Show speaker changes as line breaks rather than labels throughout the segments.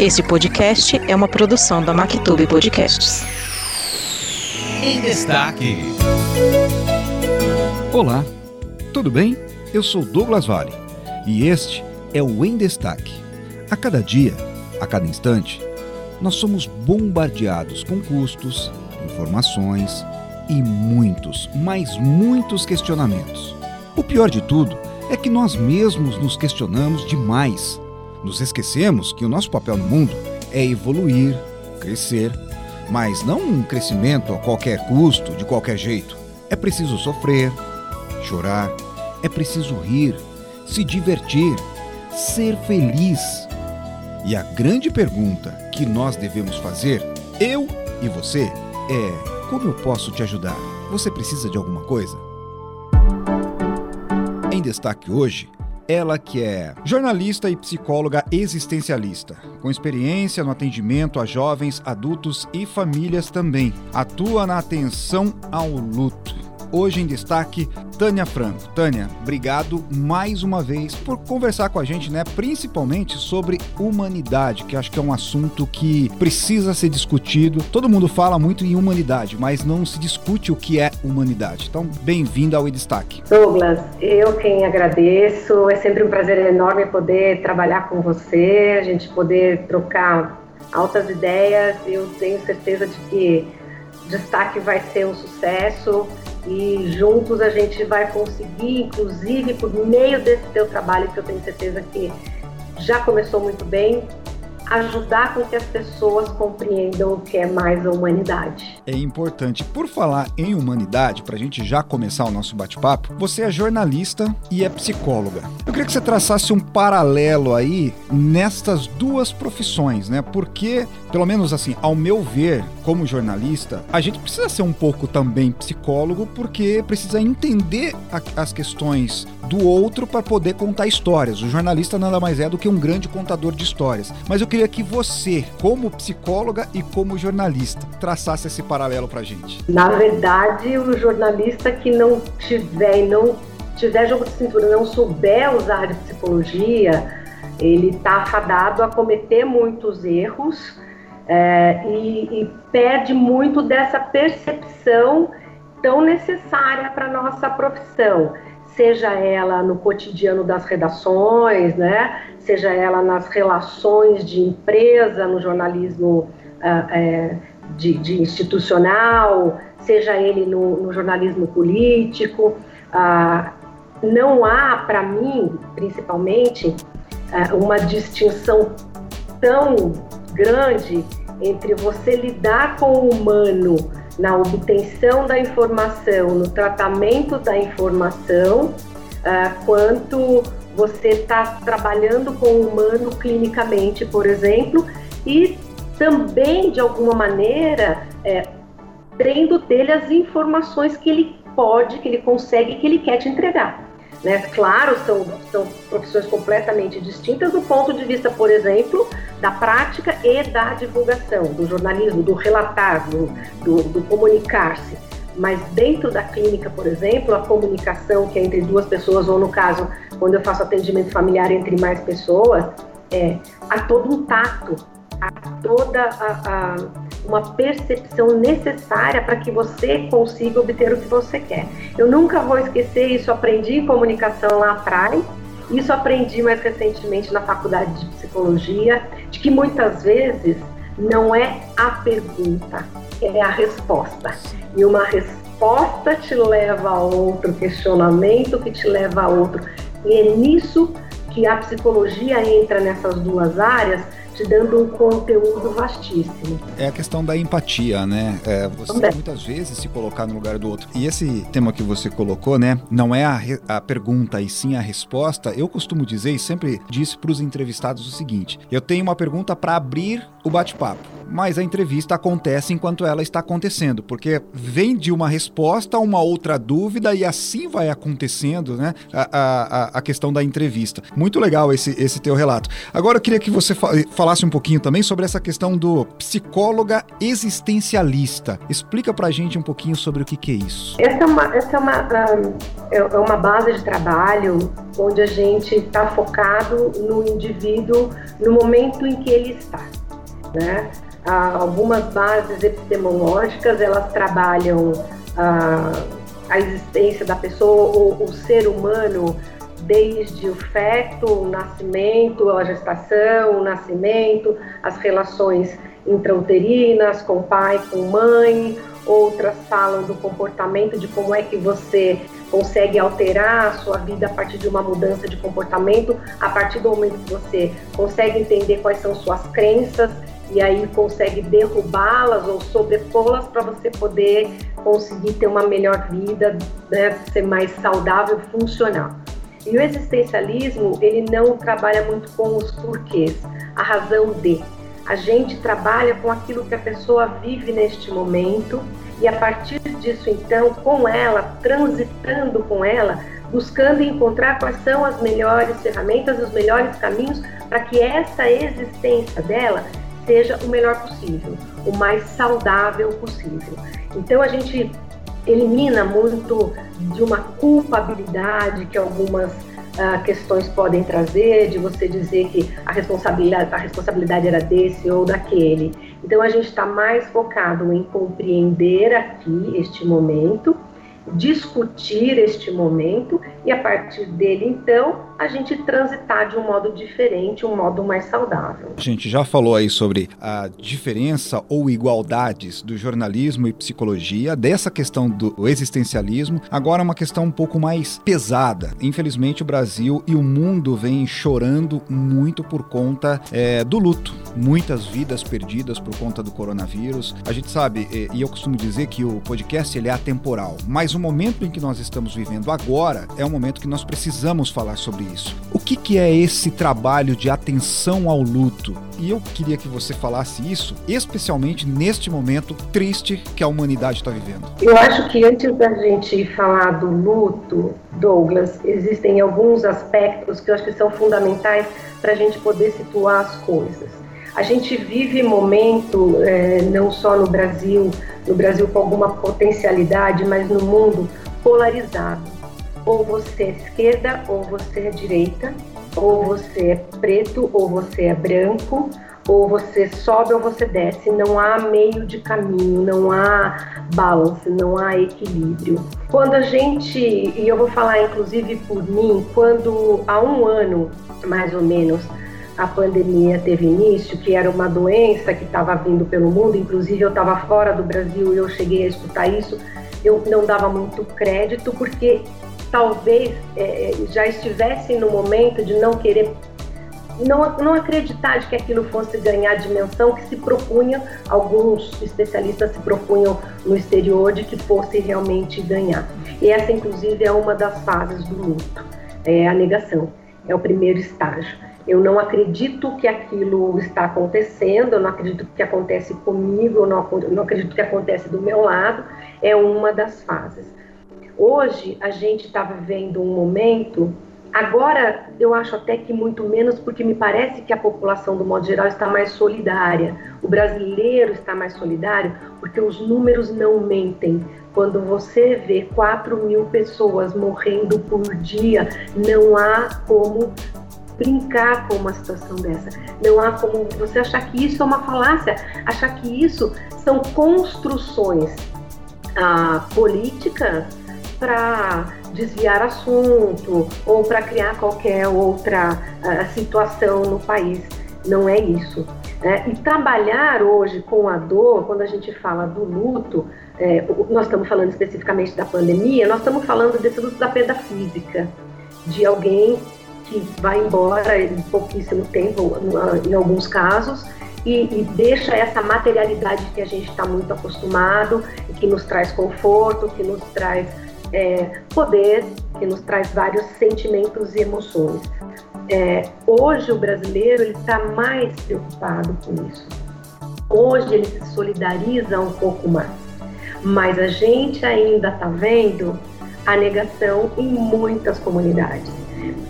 Este podcast é uma produção da Mactube Podcasts.
Em destaque.
Olá, tudo bem? Eu sou Douglas Vale e este é o Em Destaque. A cada dia, a cada instante, nós somos bombardeados com custos, informações e muitos, mas muitos questionamentos. O pior de tudo é que nós mesmos nos questionamos demais nos esquecemos que o nosso papel no mundo é evoluir, crescer, mas não um crescimento a qualquer custo, de qualquer jeito. É preciso sofrer, chorar, é preciso rir, se divertir, ser feliz. E a grande pergunta que nós devemos fazer, eu e você, é: como eu posso te ajudar? Você precisa de alguma coisa? Em destaque hoje, ela que é jornalista e psicóloga existencialista, com experiência no atendimento a jovens, adultos e famílias também. Atua na atenção ao luto Hoje em destaque, Tânia Franco. Tânia, obrigado mais uma vez por conversar com a gente, né? Principalmente sobre humanidade, que acho que é um assunto que precisa ser discutido. Todo mundo fala muito em humanidade, mas não se discute o que é humanidade. Então, bem-vinda ao em Destaque.
Douglas, eu quem agradeço. É sempre um prazer enorme poder trabalhar com você, a gente poder trocar altas ideias. Eu tenho certeza de que destaque vai ser um sucesso e juntos a gente vai conseguir, inclusive por meio desse teu trabalho, que eu tenho certeza que já começou muito bem, ajudar com que as pessoas compreendam o que é mais a humanidade.
É importante. Por falar em humanidade, para a gente já começar o nosso bate-papo, você é jornalista e é psicóloga. Eu queria que você traçasse um paralelo aí nestas duas profissões, né? Porque, pelo menos assim, ao meu ver, como jornalista, a gente precisa ser um pouco também psicólogo, porque precisa entender as questões do outro para poder contar histórias. O jornalista nada mais é do que um grande contador de histórias. Mas eu queria que você, como psicóloga e como jornalista, traçasse esse paralelo para gente.
Na verdade, o jornalista que não tiver não tiver jogo de cintura, não souber usar de psicologia, ele está afadado a cometer muitos erros é, e, e perde muito dessa percepção tão necessária para nossa profissão seja ela no cotidiano das redações, né? seja ela nas relações de empresa, no jornalismo uh, é, de, de, institucional, seja ele no, no jornalismo político. Uh, não há, para mim, principalmente, uh, uma distinção tão grande entre você lidar com o humano na obtenção da informação, no tratamento da informação, uh, quanto você está trabalhando com o humano clinicamente, por exemplo, e também, de alguma maneira, é, tendo dele as informações que ele pode, que ele consegue, que ele quer te entregar. Né? Claro, são, são profissões completamente distintas do ponto de vista, por exemplo, da prática e da divulgação, do jornalismo, do relatar, do, do, do comunicar-se. Mas dentro da clínica, por exemplo, a comunicação que é entre duas pessoas, ou no caso, quando eu faço atendimento familiar entre mais pessoas, é, há todo um tato, há toda a, a uma percepção necessária para que você consiga obter o que você quer. Eu nunca vou esquecer isso, aprendi em comunicação lá atrás, isso aprendi mais recentemente na faculdade de psicologia, de que muitas vezes não é a pergunta, é a resposta. E uma resposta te leva a outro questionamento, que te leva a outro. E é nisso que a psicologia entra nessas duas áreas te dando um conteúdo vastíssimo.
É a questão da empatia, né? É você Também. muitas vezes se colocar no lugar do outro. E esse tema que você colocou, né? Não é a, a pergunta e sim a resposta. Eu costumo dizer e sempre disse para os entrevistados o seguinte: eu tenho uma pergunta para abrir o bate-papo. Mas a entrevista acontece enquanto ela está acontecendo, porque vem de uma resposta a uma outra dúvida e assim vai acontecendo, né? A, a, a questão da entrevista. Muito legal esse, esse teu relato. Agora eu queria que você falasse um pouquinho também sobre essa questão do psicóloga existencialista. Explica pra gente um pouquinho sobre o que, que é isso.
Essa é uma, essa é uma, é, é uma base de trabalho onde a gente está focado no indivíduo no momento em que ele está. Né? Algumas bases epistemológicas elas trabalham a existência da pessoa, ou o ser humano, desde o feto, o nascimento, a gestação, o nascimento, as relações intrauterinas com pai, com mãe, outras falam do comportamento, de como é que você consegue alterar a sua vida a partir de uma mudança de comportamento, a partir do momento que você consegue entender quais são suas crenças e aí consegue derrubá-las ou sobrepô-las para você poder conseguir ter uma melhor vida, né, ser mais saudável, funcional. E o existencialismo, ele não trabalha muito com os porquês, a razão de. A gente trabalha com aquilo que a pessoa vive neste momento e a partir disso, então, com ela, transitando com ela, buscando encontrar quais são as melhores ferramentas, os melhores caminhos para que essa existência dela seja o melhor possível, o mais saudável possível. Então a gente elimina muito de uma culpabilidade que algumas uh, questões podem trazer, de você dizer que a responsabilidade, a responsabilidade era desse ou daquele. Então a gente está mais focado em compreender aqui este momento discutir este momento e a partir dele, então, a gente transitar de um modo diferente, um modo mais saudável.
A gente já falou aí sobre a diferença ou igualdades do jornalismo e psicologia, dessa questão do existencialismo, agora uma questão um pouco mais pesada. Infelizmente, o Brasil e o mundo vêm chorando muito por conta é, do luto. Muitas vidas perdidas por conta do coronavírus. A gente sabe, e eu costumo dizer que o podcast ele é atemporal, mas o momento em que nós estamos vivendo agora é um momento que nós precisamos falar sobre isso. O que, que é esse trabalho de atenção ao luto? E eu queria que você falasse isso, especialmente neste momento triste que a humanidade está vivendo.
Eu acho que antes da gente falar do luto, Douglas, existem alguns aspectos que eu acho que são fundamentais para a gente poder situar as coisas. A gente vive momento, é, não só no Brasil, no Brasil com alguma potencialidade, mas no mundo polarizado. Ou você é esquerda, ou você é direita, ou você é preto, ou você é branco, ou você sobe ou você desce, não há meio de caminho, não há balance, não há equilíbrio. Quando a gente, e eu vou falar inclusive por mim, quando há um ano mais ou menos a pandemia teve início, que era uma doença que estava vindo pelo mundo, inclusive eu estava fora do Brasil e eu cheguei a escutar isso, eu não dava muito crédito, porque talvez é, já estivesse no momento de não querer, não, não acreditar de que aquilo fosse ganhar dimensão que se propunha, alguns especialistas se propunham no exterior de que fosse realmente ganhar. E essa, inclusive, é uma das fases do luto, é a negação, é o primeiro estágio eu não acredito que aquilo está acontecendo, eu não acredito que acontece comigo, eu não, não acredito que acontece do meu lado, é uma das fases. Hoje a gente está vivendo um momento, agora eu acho até que muito menos, porque me parece que a população, do modo geral, está mais solidária. O brasileiro está mais solidário porque os números não mentem. Quando você vê 4 mil pessoas morrendo por dia, não há como brincar com uma situação dessa. Não há como você achar que isso é uma falácia, achar que isso são construções ah, políticas para desviar assunto ou para criar qualquer outra ah, situação no país. Não é isso. Né? E trabalhar hoje com a dor, quando a gente fala do luto, é, nós estamos falando especificamente da pandemia, nós estamos falando desse luto da perda física, de alguém que vai embora em pouquíssimo tempo, em alguns casos, e, e deixa essa materialidade que a gente está muito acostumado, que nos traz conforto, que nos traz é, poder, que nos traz vários sentimentos e emoções. É, hoje o brasileiro está mais preocupado com isso. Hoje ele se solidariza um pouco mais, mas a gente ainda está vendo a negação em muitas comunidades,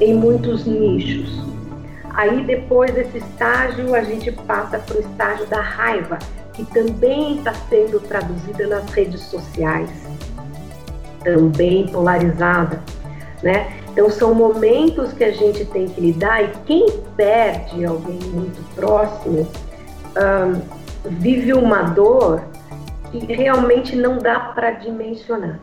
em muitos nichos. Aí depois desse estágio a gente passa para o estágio da raiva, que também está sendo traduzida nas redes sociais, também polarizada, né? Então são momentos que a gente tem que lidar e quem perde alguém muito próximo um, vive uma dor que realmente não dá para dimensionar.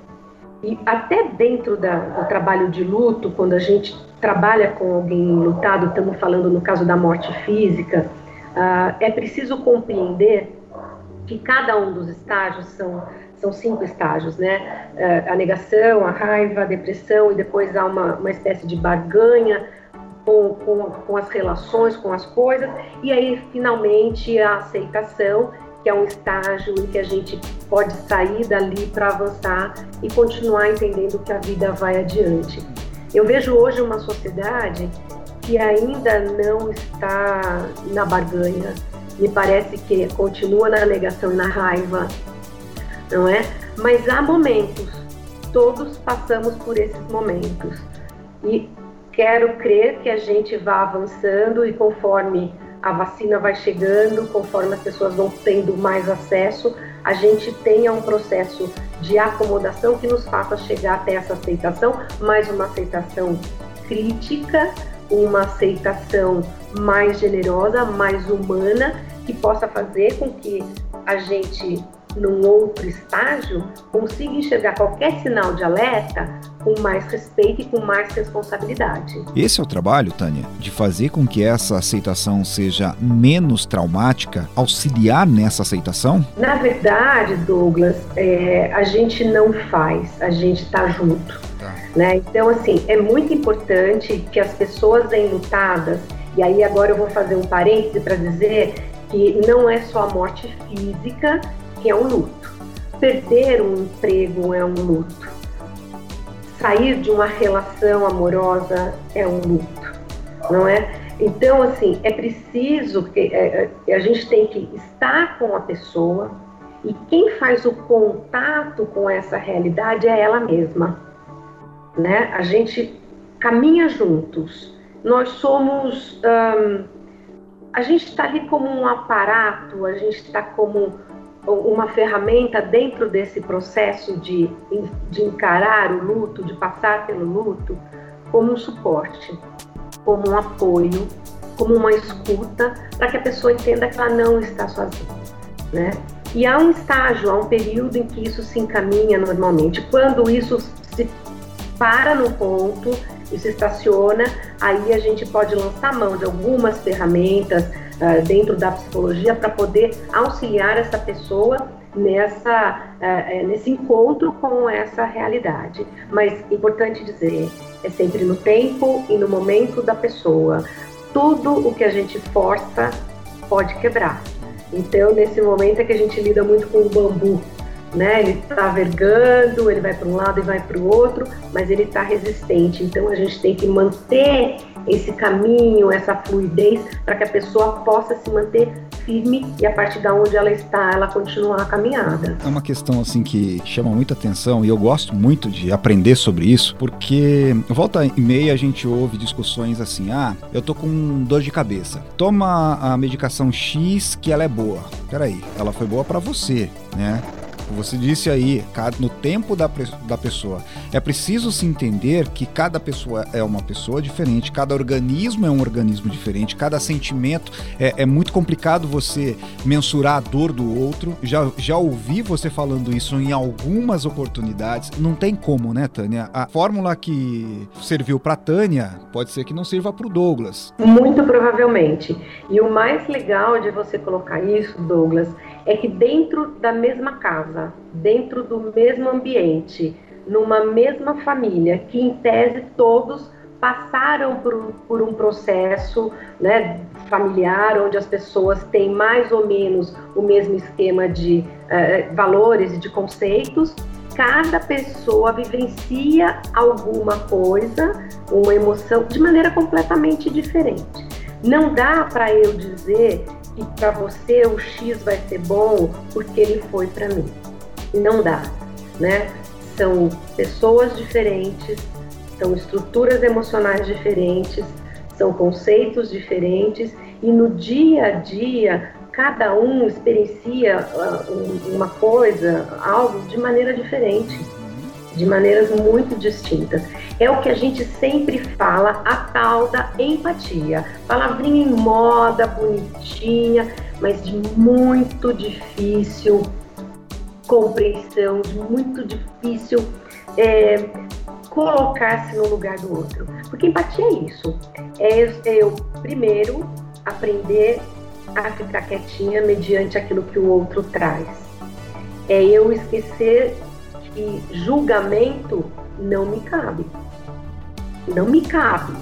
E até dentro da, do trabalho de luto, quando a gente trabalha com alguém lutado, estamos falando no caso da morte física, uh, é preciso compreender que cada um dos estágios são são cinco estágios, né? Uh, a negação, a raiva, a depressão e depois há uma, uma espécie de barganha com, com, com as relações, com as coisas e aí finalmente a aceitação que é um estágio em que a gente pode sair dali para avançar e continuar entendendo que a vida vai adiante. Eu vejo hoje uma sociedade que ainda não está na barganha, me parece que continua na negação e na raiva, não é? Mas há momentos, todos passamos por esses momentos. E quero crer que a gente vá avançando e conforme a vacina vai chegando, conforme as pessoas vão tendo mais acesso, a gente tenha um processo de acomodação que nos faça chegar até essa aceitação, mais uma aceitação crítica, uma aceitação mais generosa, mais humana, que possa fazer com que a gente num outro estágio, consiga enxergar qualquer sinal de alerta com mais respeito e com mais responsabilidade.
Esse é o trabalho, Tânia, de fazer com que essa aceitação seja menos traumática, auxiliar nessa aceitação?
Na verdade, Douglas, é, a gente não faz, a gente está junto. Tá. Né? Então, assim, é muito importante que as pessoas enlutadas, e aí agora eu vou fazer um parêntese para dizer que não é só a morte física é um luto. Perder um emprego é um luto. Sair de uma relação amorosa é um luto, não é? Então, assim, é preciso que é, é, a gente tem que estar com a pessoa e quem faz o contato com essa realidade é ela mesma, né? A gente caminha juntos. Nós somos, a gente está ali como um aparato, a gente está como uma ferramenta dentro desse processo de, de encarar o luto, de passar pelo luto, como um suporte, como um apoio, como uma escuta, para que a pessoa entenda que ela não está sozinha, né? E há um estágio, há um período em que isso se encaminha normalmente. Quando isso se para no ponto se estaciona, aí a gente pode lançar mão de algumas ferramentas, uh, dentro da psicologia para poder auxiliar essa pessoa nessa, uh, nesse encontro com essa realidade. Mas importante dizer, é sempre no tempo e no momento da pessoa. Tudo o que a gente força pode quebrar. Então, nesse momento é que a gente lida muito com o bambu, né? Ele está vergando, ele vai para um lado e vai para o outro, mas ele está resistente. Então, a gente tem que manter esse caminho, essa fluidez, para que a pessoa possa se manter firme e a partir da onde ela está, ela continuar a caminhada.
É uma questão assim que chama muita atenção e eu gosto muito de aprender sobre isso, porque volta e meia a gente ouve discussões assim: "Ah, eu tô com dor de cabeça. Toma a medicação X que ela é boa". Peraí, ela foi boa para você, né? Você disse aí, no tempo da, da pessoa. É preciso se entender que cada pessoa é uma pessoa diferente, cada organismo é um organismo diferente, cada sentimento é, é muito complicado você mensurar a dor do outro. Já, já ouvi você falando isso em algumas oportunidades. Não tem como, né, Tânia? A fórmula que serviu para Tânia pode ser que não sirva para o Douglas.
Muito provavelmente. E o mais legal de você colocar isso, Douglas, é que dentro da mesma casa, dentro do mesmo ambiente, numa mesma família, que em tese todos passaram por, por um processo né, familiar, onde as pessoas têm mais ou menos o mesmo esquema de uh, valores e de conceitos, cada pessoa vivencia alguma coisa, uma emoção, de maneira completamente diferente. Não dá para eu dizer e para você o X vai ser bom porque ele foi para mim. Não dá, né? São pessoas diferentes, são estruturas emocionais diferentes, são conceitos diferentes e no dia a dia cada um experiencia uh, uma coisa, algo de maneira diferente, de maneiras muito distintas. É o que a gente sempre fala, a tal da empatia. Palavrinha em moda, bonitinha, mas de muito difícil compreensão, de muito difícil é, colocar-se no lugar do outro. Porque empatia é isso. É eu, primeiro, aprender a ficar quietinha mediante aquilo que o outro traz. É eu esquecer que julgamento não me cabe. Não me cabe.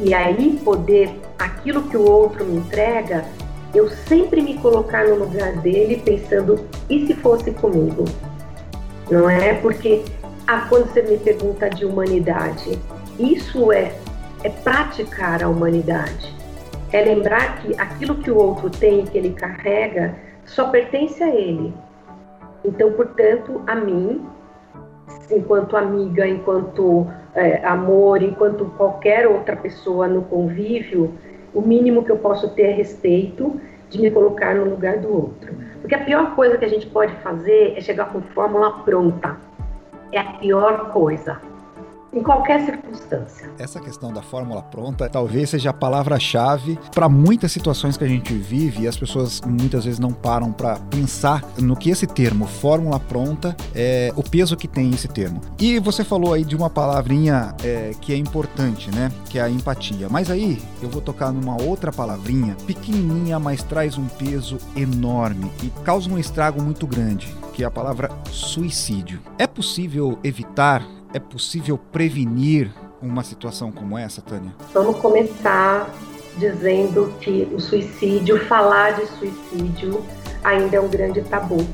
E aí poder, aquilo que o outro me entrega, eu sempre me colocar no lugar dele pensando, e se fosse comigo? Não é? Porque ah, quando você me pergunta de humanidade, isso é, é praticar a humanidade. É lembrar que aquilo que o outro tem, que ele carrega, só pertence a ele. Então, portanto, a mim, enquanto amiga, enquanto é, amor, enquanto qualquer outra pessoa no convívio, o mínimo que eu posso ter é respeito de me colocar no lugar do outro. Porque a pior coisa que a gente pode fazer é chegar com fórmula pronta é a pior coisa em qualquer circunstância.
Essa questão da fórmula pronta talvez seja a palavra-chave para muitas situações que a gente vive e as pessoas muitas vezes não param para pensar no que esse termo, fórmula pronta, é o peso que tem esse termo. E você falou aí de uma palavrinha é, que é importante, né? Que é a empatia. Mas aí eu vou tocar numa outra palavrinha, pequenininha, mas traz um peso enorme e causa um estrago muito grande, que é a palavra suicídio. É possível evitar é possível prevenir uma situação como essa, Tânia?
Vamos começar dizendo que o suicídio, falar de suicídio ainda é um grande tabu.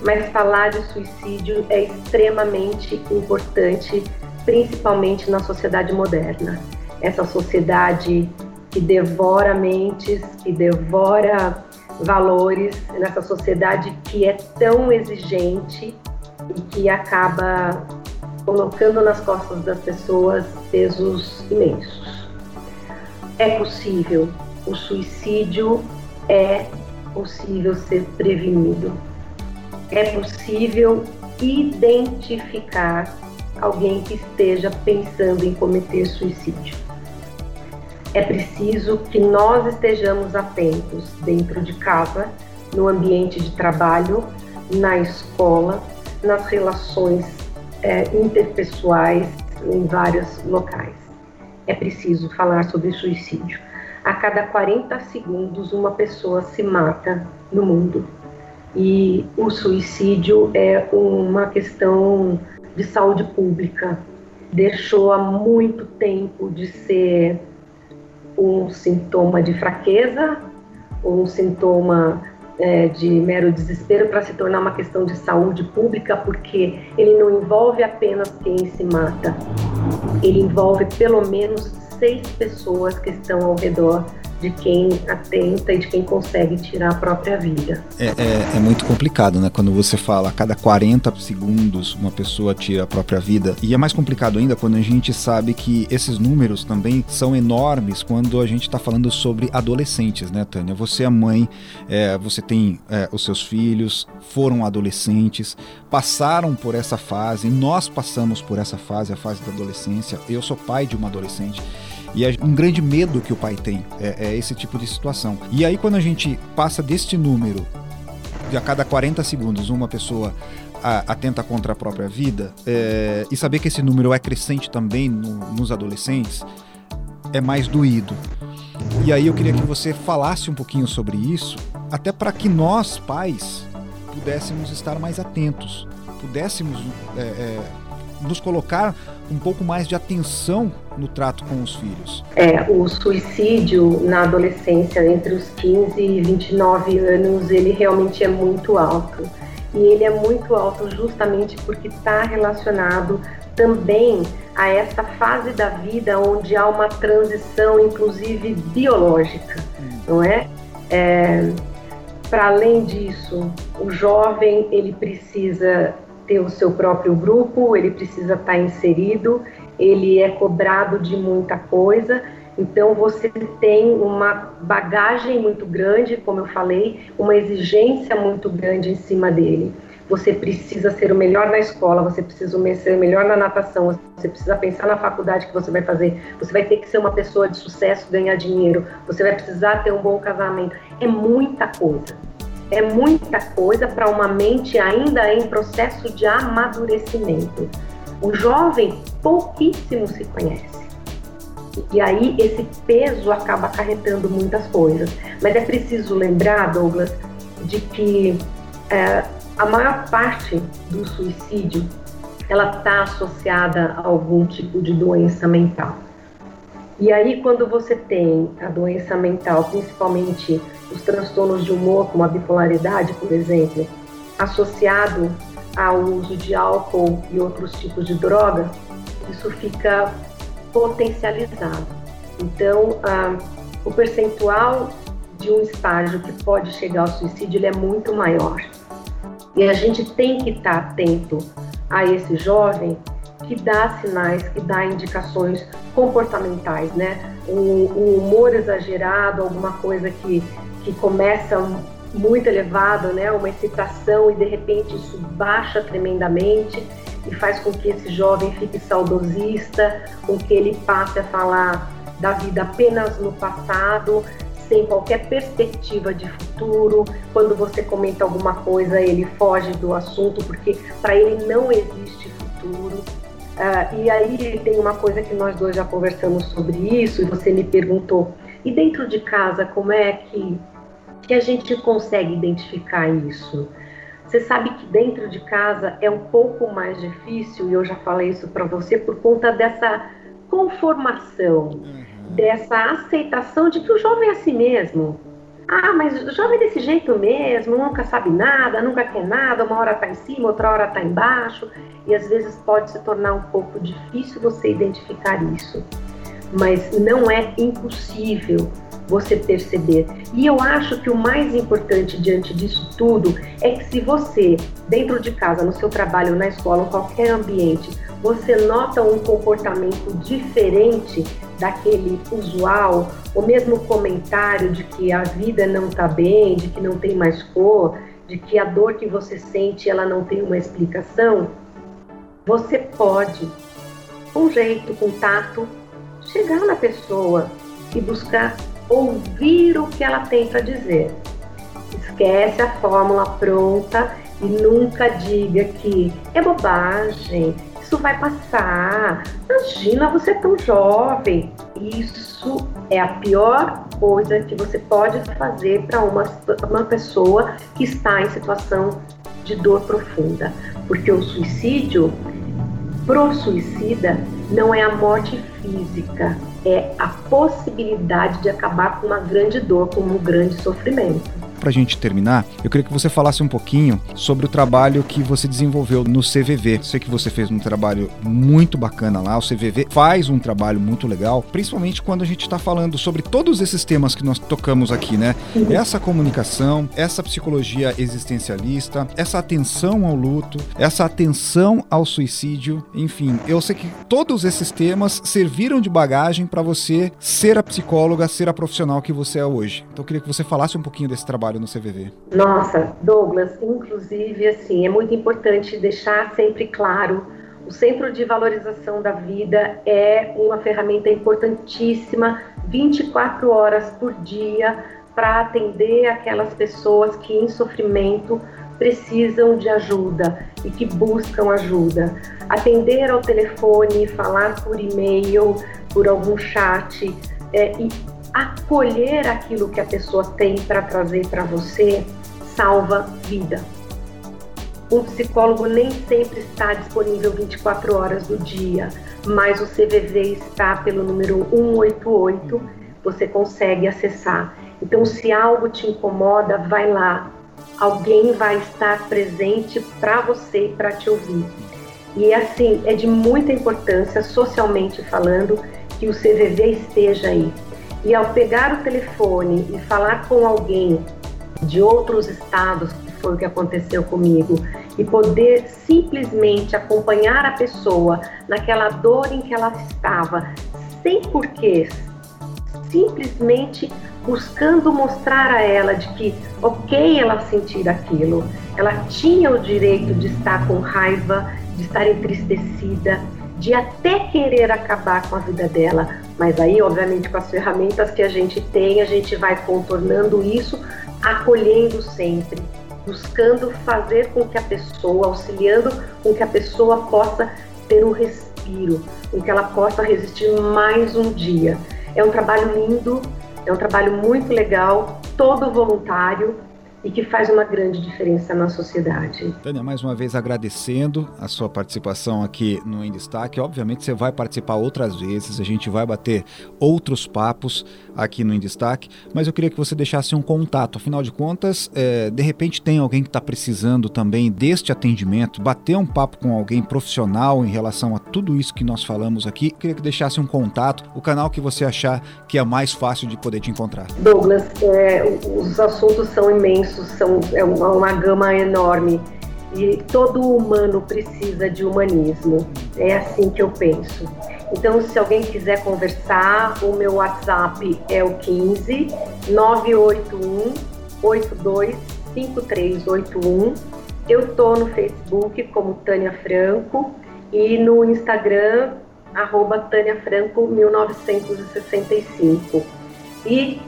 Mas falar de suicídio é extremamente importante, principalmente na sociedade moderna. Essa sociedade que devora mentes, que devora valores, nessa sociedade que é tão exigente e que acaba colocando nas costas das pessoas pesos imensos. É possível, o suicídio é possível ser prevenido. É possível identificar alguém que esteja pensando em cometer suicídio. É preciso que nós estejamos atentos dentro de casa, no ambiente de trabalho, na escola, nas relações é, interpessoais em vários locais. É preciso falar sobre suicídio. A cada 40 segundos, uma pessoa se mata no mundo. E o suicídio é uma questão de saúde pública. Deixou há muito tempo de ser um sintoma de fraqueza, um sintoma é, de mero desespero para se tornar uma questão de saúde pública, porque ele não envolve apenas quem se mata, ele envolve pelo menos seis pessoas que estão ao redor de quem atenta e de quem consegue tirar a própria vida.
É, é, é, muito complicado, né? Quando você fala a cada 40 segundos uma pessoa tira a própria vida. E é mais complicado ainda quando a gente sabe que esses números também são enormes quando a gente está falando sobre adolescentes, né, Tânia? Você é mãe, é, você tem é, os seus filhos, foram adolescentes, passaram por essa fase, nós passamos por essa fase, a fase da adolescência. Eu sou pai de uma adolescente. E é um grande medo que o pai tem, é, é esse tipo de situação. E aí, quando a gente passa deste número, de a cada 40 segundos uma pessoa atenta contra a própria vida, é, e saber que esse número é crescente também no, nos adolescentes, é mais doído. E aí eu queria que você falasse um pouquinho sobre isso, até para que nós, pais, pudéssemos estar mais atentos, pudéssemos é, é, nos colocar um pouco mais de atenção no trato com os filhos?
É, o suicídio na adolescência, entre os 15 e 29 anos, ele realmente é muito alto. E ele é muito alto justamente porque está relacionado também a essa fase da vida onde há uma transição, inclusive biológica, hum. não é? É, Para além disso, o jovem ele precisa ter o seu próprio grupo, ele precisa estar inserido, ele é cobrado de muita coisa. Então você tem uma bagagem muito grande, como eu falei, uma exigência muito grande em cima dele. Você precisa ser o melhor na escola, você precisa ser o melhor na natação, você precisa pensar na faculdade que você vai fazer, você vai ter que ser uma pessoa de sucesso, ganhar dinheiro, você vai precisar ter um bom casamento. É muita coisa. É muita coisa para uma mente ainda em processo de amadurecimento. O jovem pouquíssimo se conhece. E aí esse peso acaba acarretando muitas coisas. Mas é preciso lembrar, Douglas, de que é, a maior parte do suicídio ela está associada a algum tipo de doença mental. E aí, quando você tem a doença mental, principalmente os transtornos de humor, como a bipolaridade, por exemplo, associado ao uso de álcool e outros tipos de droga, isso fica potencializado. Então, o percentual de um estágio que pode chegar ao suicídio é muito maior. E a gente tem que estar atento a esse jovem que dá sinais, que dá indicações comportamentais, né? Um, um humor exagerado, alguma coisa que, que começa muito elevado, né? Uma excitação e de repente isso baixa tremendamente e faz com que esse jovem fique saudosista, com que ele passe a falar da vida apenas no passado, sem qualquer perspectiva de futuro. Quando você comenta alguma coisa, ele foge do assunto porque para ele não existe futuro. Uh, e aí tem uma coisa que nós dois já conversamos sobre isso e você me perguntou. E dentro de casa, como é que, que a gente consegue identificar isso? Você sabe que dentro de casa é um pouco mais difícil, e eu já falei isso para você, por conta dessa conformação. Uhum dessa aceitação de que o jovem é assim mesmo. Ah, mas jovem é desse jeito mesmo, nunca sabe nada, nunca quer nada, uma hora está em cima, outra hora está embaixo, e às vezes pode se tornar um pouco difícil você identificar isso. Mas não é impossível você perceber. E eu acho que o mais importante diante disso tudo é que se você, dentro de casa, no seu trabalho, na escola, em qualquer ambiente, você nota um comportamento diferente daquele usual, o mesmo comentário de que a vida não está bem, de que não tem mais cor, de que a dor que você sente ela não tem uma explicação, você pode, com jeito, com tato, chegar na pessoa e buscar ouvir o que ela tem para dizer. Esquece a fórmula pronta e nunca diga que é bobagem, isso vai passar. Imagina você é tão jovem. Isso é a pior coisa que você pode fazer para uma, uma pessoa que está em situação de dor profunda. Porque o suicídio, pro suicida, não é a morte física, é a possibilidade de acabar com uma grande dor, com um grande sofrimento
para a gente terminar, eu queria que você falasse um pouquinho sobre o trabalho que você desenvolveu no CVV. Sei que você fez um trabalho muito bacana lá. O CVV faz um trabalho muito legal, principalmente quando a gente está falando sobre todos esses temas que nós tocamos aqui, né? Essa comunicação, essa psicologia existencialista, essa atenção ao luto, essa atenção ao suicídio, enfim, eu sei que todos esses temas serviram de bagagem para você ser a psicóloga, ser a profissional que você é hoje. Então eu queria que você falasse um pouquinho desse trabalho trabalho no CVV?
Nossa, Douglas, inclusive, assim, é muito importante deixar sempre claro o Centro de Valorização da Vida é uma ferramenta importantíssima, 24 horas por dia, para atender aquelas pessoas que em sofrimento precisam de ajuda e que buscam ajuda. Atender ao telefone, falar por e-mail, por algum chat é, e acolher aquilo que a pessoa tem para trazer para você salva vida. Um psicólogo nem sempre está disponível 24 horas do dia, mas o CVV está pelo número 188, você consegue acessar. Então, se algo te incomoda, vai lá. Alguém vai estar presente para você, para te ouvir. E assim, é de muita importância, socialmente falando, que o CVV esteja aí E ao pegar o telefone e falar com alguém de outros estados, que foi o que aconteceu comigo, e poder simplesmente acompanhar a pessoa naquela dor em que ela estava, sem porquês, simplesmente buscando mostrar a ela de que, ok, ela sentir aquilo, ela tinha o direito de estar com raiva, de estar entristecida, de até querer acabar com a vida dela. Mas aí, obviamente, com as ferramentas que a gente tem, a gente vai contornando isso, acolhendo sempre, buscando fazer com que a pessoa, auxiliando com que a pessoa possa ter um respiro, com que ela possa resistir mais um dia. É um trabalho lindo, é um trabalho muito legal, todo voluntário e que faz uma grande diferença na sociedade.
Tânia, mais uma vez agradecendo a sua participação aqui no Em Destaque. Obviamente você vai participar outras vezes, a gente vai bater outros papos aqui no Em Destaque, mas eu queria que você deixasse um contato. Afinal de contas, é, de repente tem alguém que está precisando também deste atendimento, bater um papo com alguém profissional em relação a tudo isso que nós falamos aqui. Eu queria que deixasse um contato, o canal que você achar que é mais fácil de poder te encontrar.
Douglas, é, os assuntos são imensos são, é uma, uma gama enorme e todo humano precisa de humanismo. É assim que eu penso. Então, se alguém quiser conversar, o meu WhatsApp é o 15 981 825381. Eu tô no Facebook como Tânia Franco e no Instagram arroba Tânia Franco 1965. E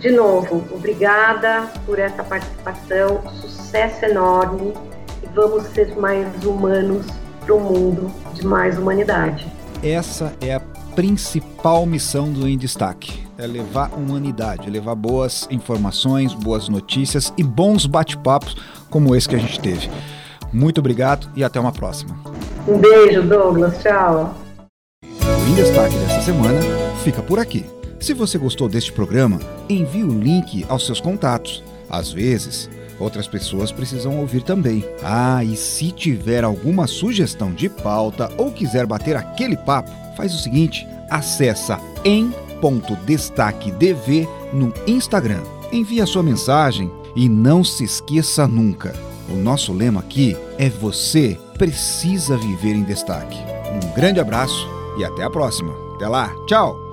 de novo, obrigada por essa participação, sucesso enorme e vamos ser mais humanos para um mundo de mais humanidade.
Essa é a principal missão do Em Destaque. É levar humanidade, é levar boas informações, boas notícias e bons bate-papos como esse que a gente teve. Muito obrigado e até uma próxima.
Um beijo, Douglas. Tchau.
O Em Destaque dessa semana fica por aqui. Se você gostou deste programa, envie o link aos seus contatos. Às vezes, outras pessoas precisam ouvir também. Ah, e se tiver alguma sugestão de pauta ou quiser bater aquele papo, faz o seguinte: acessa em.destaquedv no Instagram. Envie a sua mensagem e não se esqueça nunca. O nosso lema aqui é você precisa viver em destaque. Um grande abraço e até a próxima. Até lá, tchau!